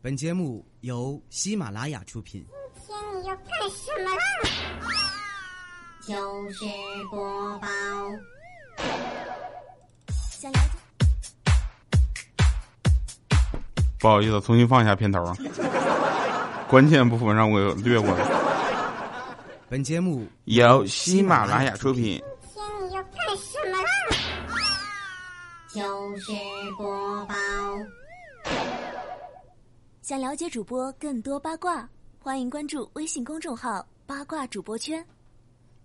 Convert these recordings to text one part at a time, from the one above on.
本节目由喜马拉雅出品。今天你要干什么啦？就是播报。想了解不好意思，重新放一下片头啊，关键部分让我略过了。本节目由喜马拉雅出品。今天你要干什么啦？就是播报。想了解主播更多八卦，欢迎关注微信公众号“八卦主播圈，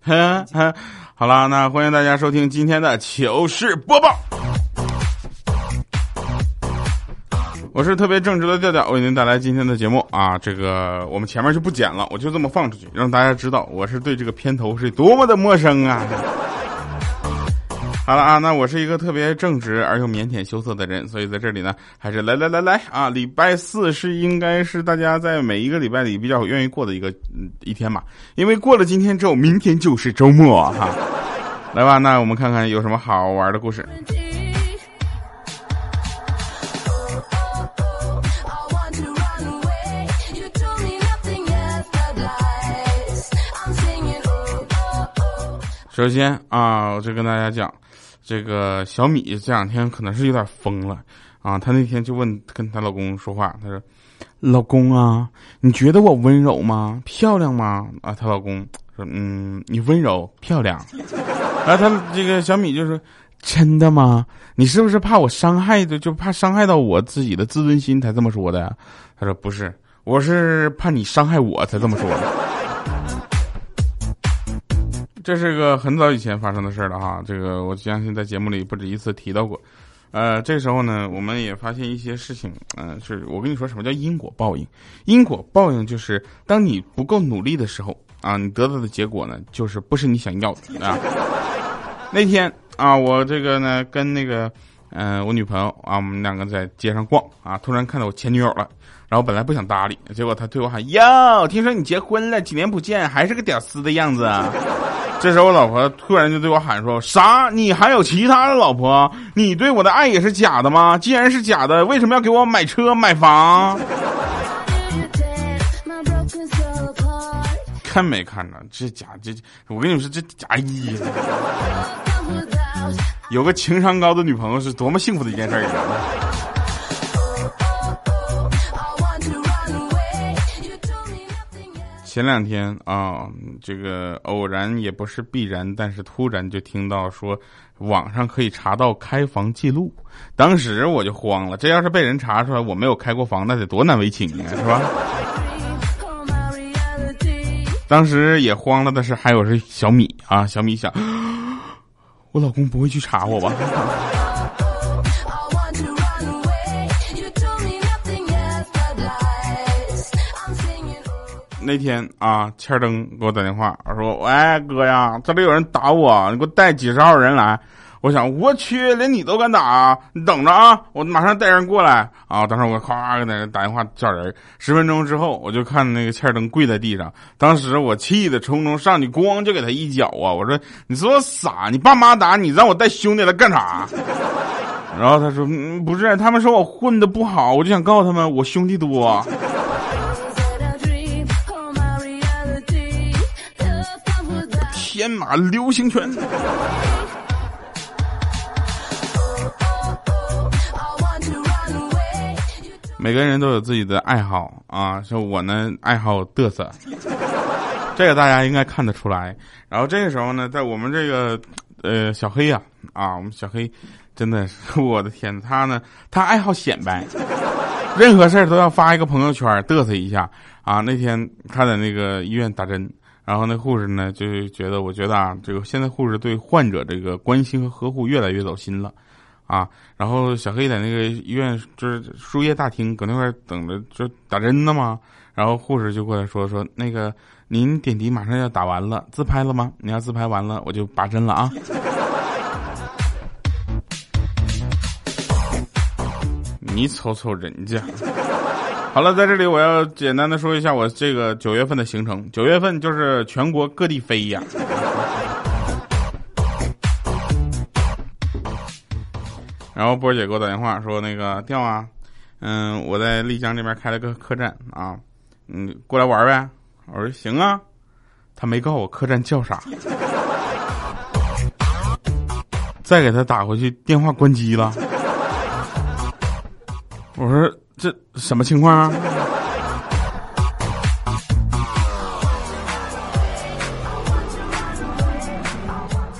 好啦，那欢迎大家收听今天的糗事播报。我是特别正直的调调，为您带来今天的节目啊。这个我们前面就不剪了，我就这么放出去，让大家知道我是对这个片头是多么的陌生啊。好了啊，那我是一个特别正直而又腼腆羞涩的人，所以在这里呢，还是来来来来啊，礼拜四是应该是大家在每一个礼拜里比较愿意过的一个嗯一天嘛，因为过了今天之后，明天就是周末哈。来吧，那我们看看有什么好玩的故事。首先啊，我就跟大家讲，这个小米这两天可能是有点疯了啊。她那天就问跟她老公说话，她说：“老公啊，你觉得我温柔吗？漂亮吗？”啊，她老公说：“嗯，你温柔漂亮。”然后她这个小米就说：“真的吗？你是不是怕我伤害的，就怕伤害到我自己的自尊心才这么说的？”她说：“不是，我是怕你伤害我才这么说的。”这是个很早以前发生的事儿了哈，这个我相信在节目里不止一次提到过。呃，这时候呢，我们也发现一些事情，嗯、是我跟你说什么叫因果报应？因果报应就是当你不够努力的时候啊，你得到的结果呢，就是不是你想要的啊。那天啊，我这个呢跟那个嗯、呃我女朋友啊，我们两个在街上逛啊，突然看到我前女友了。然后本来不想搭理，结果她对我喊：“哟，听说你结婚了，几年不见，还是个屌丝的样子啊！”这时候我老婆突然就对我喊说：“啥？你还有其他的老婆？你对我的爱也是假的吗？既然是假的，为什么要给我买车买房？”看没看着？这假这，我跟你们说这假意。有个情商高的女朋友是多么幸福的一件事儿前两天啊，这个偶然也不是必然，但是突然就听到说网上可以查到开房记录，当时我就慌了，这要是被人查出来我没有开过房，那得多难为情啊，是吧？当时也慌了的是还有是小米啊，小米想，我老公不会去查我吧？那天啊，欠灯给我打电话，说：“喂，哥呀，这里有人打我，你给我带几十号人来。”我想，我去，连你都敢打，你等着啊，我马上带人过来啊！当时我咵给那人打电话叫人，十分钟之后，我就看那个欠灯跪在地上，当时我气的冲冲上去，咣就给他一脚啊！我说：“你说我傻？你爸妈打你，让我带兄弟来干啥？”然后他说：“嗯，不是，他们说我混的不好，我就想告诉他们我兄弟多。”天马流星拳。每个人都有自己的爱好啊，像我呢，爱好嘚瑟，这个大家应该看得出来。然后这个时候呢，在我们这个呃小黑呀啊，我们小黑真的是我的天，他呢他爱好显摆，任何事儿都要发一个朋友圈嘚瑟一下啊。那天他在那个医院打针。然后那护士呢，就觉得，我觉得啊，这个现在护士对患者这个关心和呵护越来越走心了，啊，然后小黑在那个医院就是输液大厅，搁那块等着就打针呢嘛，然后护士就过来说说那个您点滴马上要打完了，自拍了吗？你要自拍完了，我就拔针了啊。你瞅瞅人家。好了，在这里我要简单的说一下我这个九月份的行程。九月份就是全国各地飞呀。然后波姐给我打电话说：“那个调啊，嗯，我在丽江这边开了个客栈啊，嗯，过来玩呗。我说行啊，他没告诉我客栈叫啥，再给他打回去，电话关机了。我说这什么情况啊？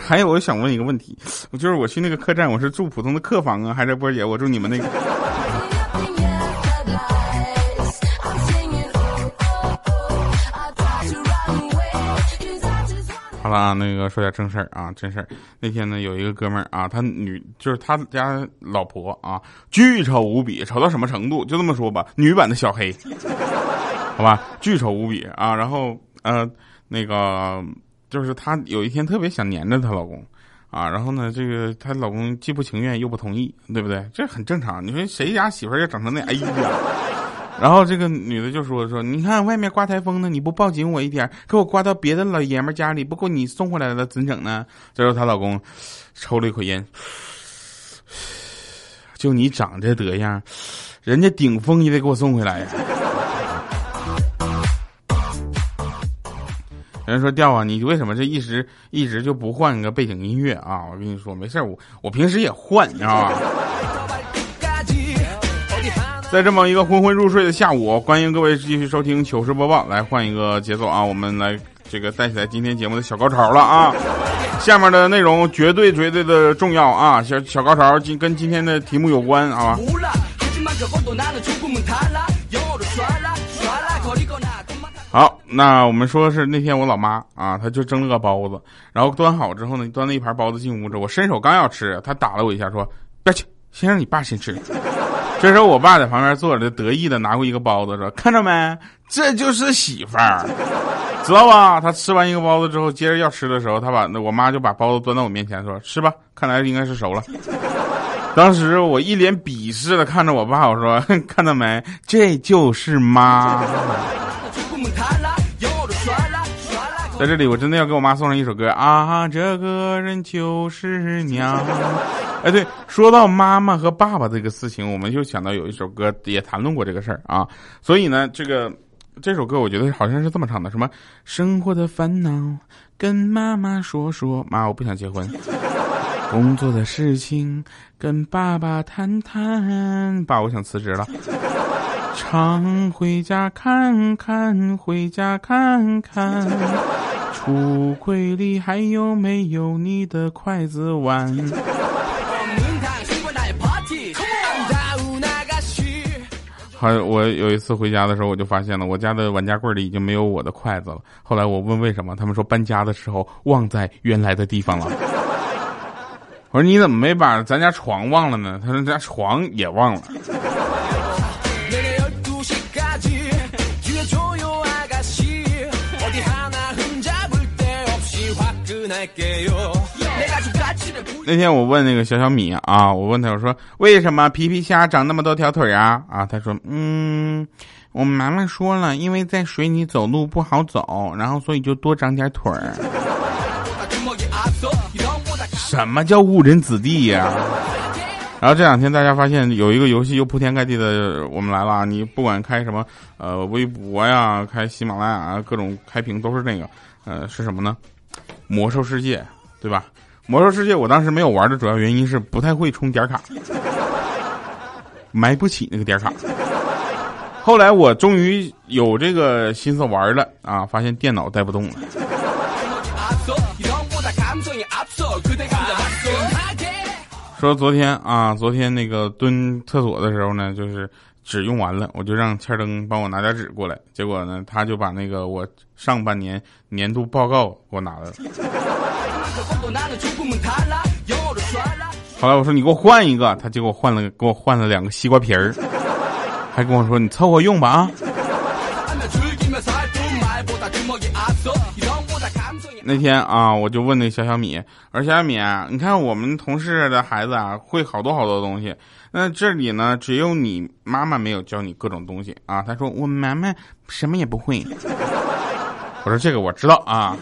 还有，我想问一个问题，我就是我去那个客栈，我是住普通的客房啊，还是波姐我住你们那个？啊，那个说点正事儿啊，真事儿。那天呢，有一个哥们儿啊，他女就是他家老婆啊，巨丑无比，丑到什么程度？就这么说吧，女版的小黑，好吧，巨丑无比啊。然后呃，那个就是她有一天特别想黏着她老公啊，然后呢，这个她老公既不情愿又不同意，对不对？这很正常。你说谁家媳妇儿要整成那？哎呀！然后这个女的就说说，你看外面刮台风呢，你不抱紧我一点，给我刮到别的老爷们家里，不给你送回来了，怎整呢？这时候她老公抽了一口烟，就你长这德样，人家顶风也得给我送回来呀。人说调啊，你为什么这一直一直就不换个背景音乐啊？我跟你说，没事我我平时也换，你知道吧？在这么一个昏昏入睡的下午，欢迎各位继续收听糗事播报。来换一个节奏啊，我们来这个带起来今天节目的小高潮了啊！下面的内容绝对绝对的重要啊，小小高潮今跟今天的题目有关啊。好，那我们说是那天我老妈啊，她就蒸了个包子，然后端好之后呢，端了一盘包子进屋之后，我伸手刚要吃，她打了我一下，说：“别去，先让你爸先吃。”这时候我爸在旁边坐着，得意的拿过一个包子说：“看着没，这就是媳妇儿，知道吧？”他吃完一个包子之后，接着要吃的时候，他把那我妈就把包子端到我面前说：“吃吧，看来应该是熟了。”当时我一脸鄙视的看着我爸，我说：“看到没，这就是妈。”在这里，我真的要给我妈送上一首歌啊！这个人就是娘。哎，对，说到妈妈和爸爸这个事情，我们就想到有一首歌也谈论过这个事儿啊。所以呢，这个这首歌我觉得好像是这么唱的：什么生活的烦恼跟妈妈说说，妈，我不想结婚；工作的事情跟爸爸谈谈，爸，我想辞职了。常回家看看，回家看看，橱柜里还有没有你的筷子碗？好，我有一次回家的时候，我就发现了我家的碗架柜里已经没有我的筷子了。后来我问为什么，他们说搬家的时候忘在原来的地方了。我说你怎么没把咱家床忘了呢？他说家床也忘了。那天我问那个小小米啊，我问他我说为什么皮皮虾长那么多条腿啊？啊，他说嗯，我妈妈说了，因为在水里走路不好走，然后所以就多长点腿儿。什么叫误人子弟呀？然后这两天大家发现有一个游戏又铺天盖地的，我们来了，你不管开什么呃微博呀，开喜马拉雅各种开屏都是那个，呃是什么呢？魔兽世界，对吧？魔兽世界我当时没有玩的主要原因是不太会充点卡，买不起那个点卡。后来我终于有这个心思玩了啊，发现电脑带不动了。说昨天啊，昨天那个蹲厕所的时候呢，就是纸用完了，我就让千灯帮我拿点纸过来。结果呢，他就把那个我上半年年度报告给我拿来了。后来我说你给我换一个，他就给我换了，给我换了两个西瓜皮儿，还跟我说你凑合用吧啊。那天啊，我就问那小小米，我说小小米，你看我们同事的孩子啊，会好多好多东西，那这里呢，只有你妈妈没有教你各种东西啊。他说我妈妈什么也不会。我说这个我知道啊，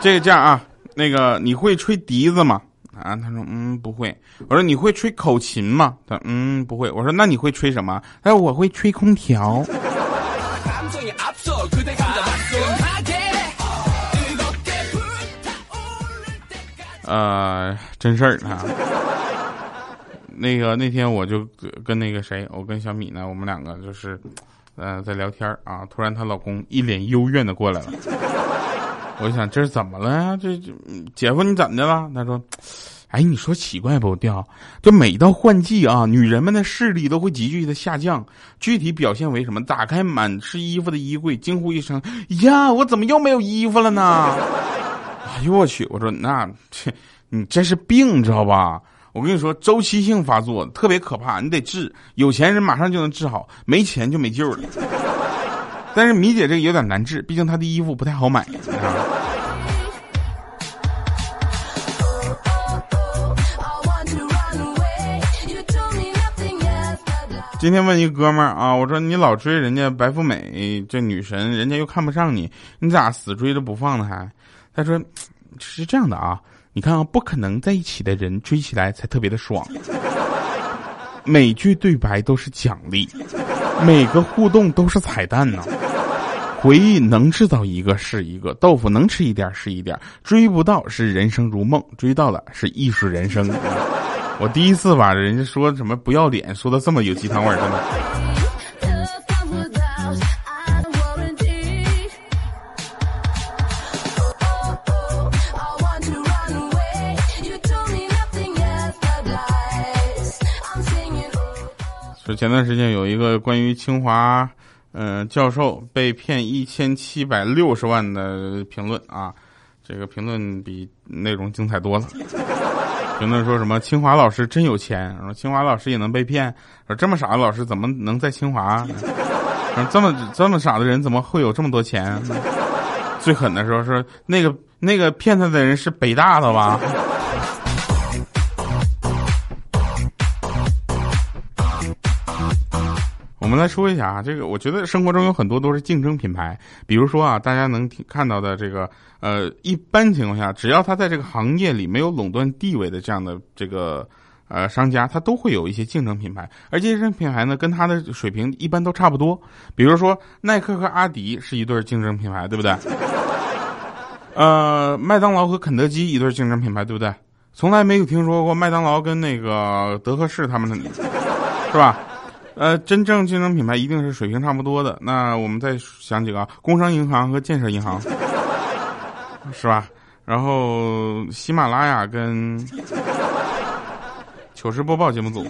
这个这样啊，那个你会吹笛子吗？啊？他说嗯不会。我说你会吹口琴吗？他嗯不会。我说那你会吹什么？他说我会吹空调。呃，真事儿啊。那个那天我就跟那个谁，我跟小米呢，我们两个就是，呃，在聊天啊。突然她老公一脸幽怨的过来了，我就想这是怎么了呀？这这姐夫你怎么的了？他说，哎，你说奇怪不？调，就每到换季啊，女人们的视力都会急剧的下降，具体表现为什么？打开满是衣服的衣柜，惊呼一声：“呀，我怎么又没有衣服了呢？” 哎呦我去！我说那这你这是病，知道吧？我跟你说，周期性发作特别可怕，你得治。有钱人马上就能治好，没钱就没救了。但是米姐这个有点难治，毕竟她的衣服不太好买。今天问一哥们儿啊，我说你老追人家白富美这女神，人家又看不上你，你咋死追着不放呢？还？他说 是这样的啊，你看啊，不可能在一起的人追起来才特别的爽。每句对白都是奖励，每个互动都是彩蛋呢。回忆能制造一个是一个，豆腐能吃一点是一点，追不到是人生如梦，追到了是艺术人生。我第一次把人家说什么不要脸说的这么有鸡汤味儿，真的。说前段时间有一个关于清华，呃，教授被骗一千七百六十万的评论啊，这个评论比内容精彩多了。评论说什么清华老师真有钱，说清华老师也能被骗，说这么傻的老师怎么能在清华？说这么这么傻的人怎么会有这么多钱？最狠的时候说那个那个骗他的人是北大的吧？我们来说一下啊，这个我觉得生活中有很多都是竞争品牌，比如说啊，大家能听看到的这个，呃，一般情况下，只要他在这个行业里没有垄断地位的这样的这个呃商家，他都会有一些竞争品牌，而这些品牌呢，跟他的水平一般都差不多。比如说耐克和阿迪是一对竞争品牌，对不对？呃，麦当劳和肯德基一对竞争品牌，对不对？从来没有听说过麦当劳跟那个德克士他们的，是吧？呃，真正竞争品牌一定是水平差不多的。那我们再想几个啊，工商银行和建设银行，是吧？然后喜马拉雅跟糗事播报节目组。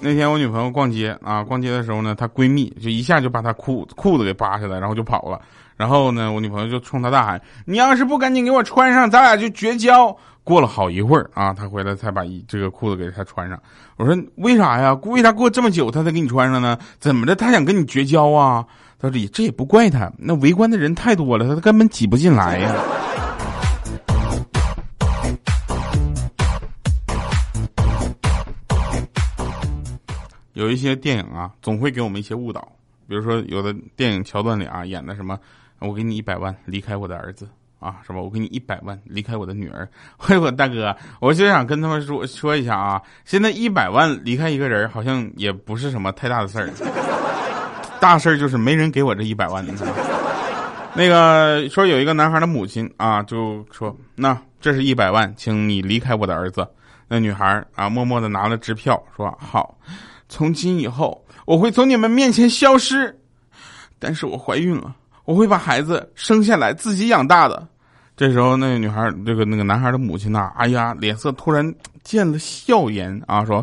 那天我女朋友逛街啊，逛街的时候呢，她闺蜜就一下就把她裤裤子给扒下来，然后就跑了。然后呢，我女朋友就冲他大喊：“你要是不赶紧给我穿上，咱俩就绝交！”过了好一会儿啊，他回来才把一这个裤子给他穿上。我说：“为啥呀？为啥过这么久他才给你穿上呢？怎么的？他想跟你绝交啊？”他说：“这也不怪他，那围观的人太多了，他根本挤不进来呀。”有一些电影啊，总会给我们一些误导。比如说，有的电影桥段里啊，演的什么，我给你一百万，离开我的儿子啊，是吧？我给你一百万，离开我的女儿。嘿我大哥，我就想跟他们说说一下啊，现在一百万离开一个人，好像也不是什么太大的事儿。大事儿就是没人给我这一百万。那个说有一个男孩的母亲啊，就说：“那这是一百万，请你离开我的儿子。”那女孩啊，默默的拿了支票，说：“好。”从今以后，我会从你们面前消失，但是我怀孕了，我会把孩子生下来自己养大的。这时候，那个女孩，这个那个男孩的母亲呐，哎呀，脸色突然见了笑颜啊，说：“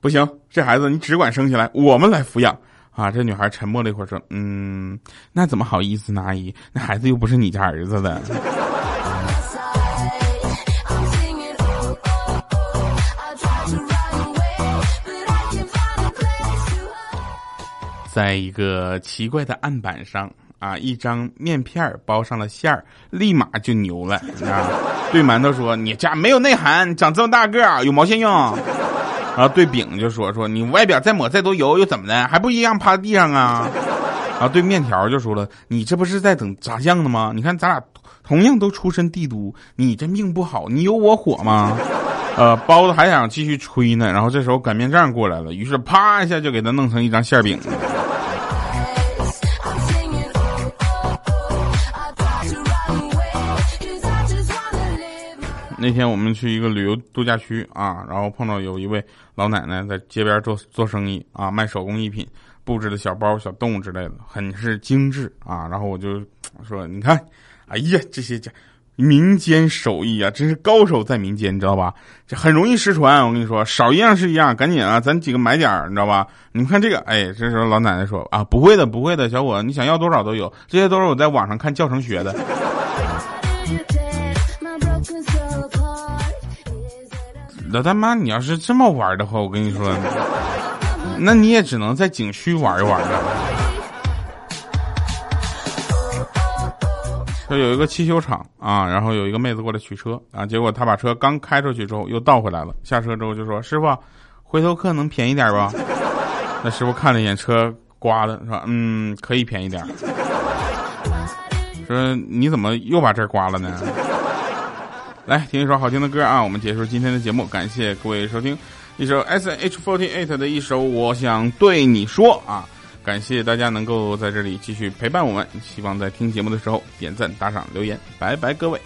不行，这孩子你只管生下来，我们来抚养。”啊，这女孩沉默了一会儿，说：“嗯，那怎么好意思呢，阿姨？那孩子又不是你家儿子的。”在一个奇怪的案板上啊，一张面片儿包上了馅儿，立马就牛了啊！对馒头说：“你家没有内涵，长这么大个儿有毛线用？”然后对饼就说说你外表再抹再多油又怎么的，还不一样趴地上啊？然后对面条就说了，你这不是在等炸酱的吗？你看咱俩同样都出身帝都，你这命不好，你有我火吗？呃，包子还想继续吹呢，然后这时候擀面杖过来了，于是啪一下就给他弄成一张馅饼。那天我们去一个旅游度假区啊，然后碰到有一位老奶奶在街边做做生意啊，卖手工艺品，布置的小包、小动物之类的，很是精致啊。然后我就说：“你看，哎呀，这些家民间手艺啊，真是高手在民间，你知道吧？这很容易失传。我跟你说，少一样是一样，赶紧啊，咱几个买点儿，你知道吧？你们看这个，哎，这时候老奶奶说：啊，不会的，不会的，小伙，你想要多少都有，这些都是我在网上看教程学的。”老大妈，你要是这么玩的话，我跟你说，那你也只能在景区玩一玩了。说有一个汽修厂啊，然后有一个妹子过来取车啊，结果他把车刚开出去之后又倒回来了，下车之后就说：“师傅，回头客能便宜点不？” 那师傅看了一眼车刮的，说：“嗯，可以便宜点。”说你怎么又把这刮了呢？来听一首好听的歌啊！我们结束今天的节目，感谢各位收听一首 S H forty eight 的一首《我想对你说》啊！感谢大家能够在这里继续陪伴我们，希望在听节目的时候点赞、打赏、留言，拜拜各位。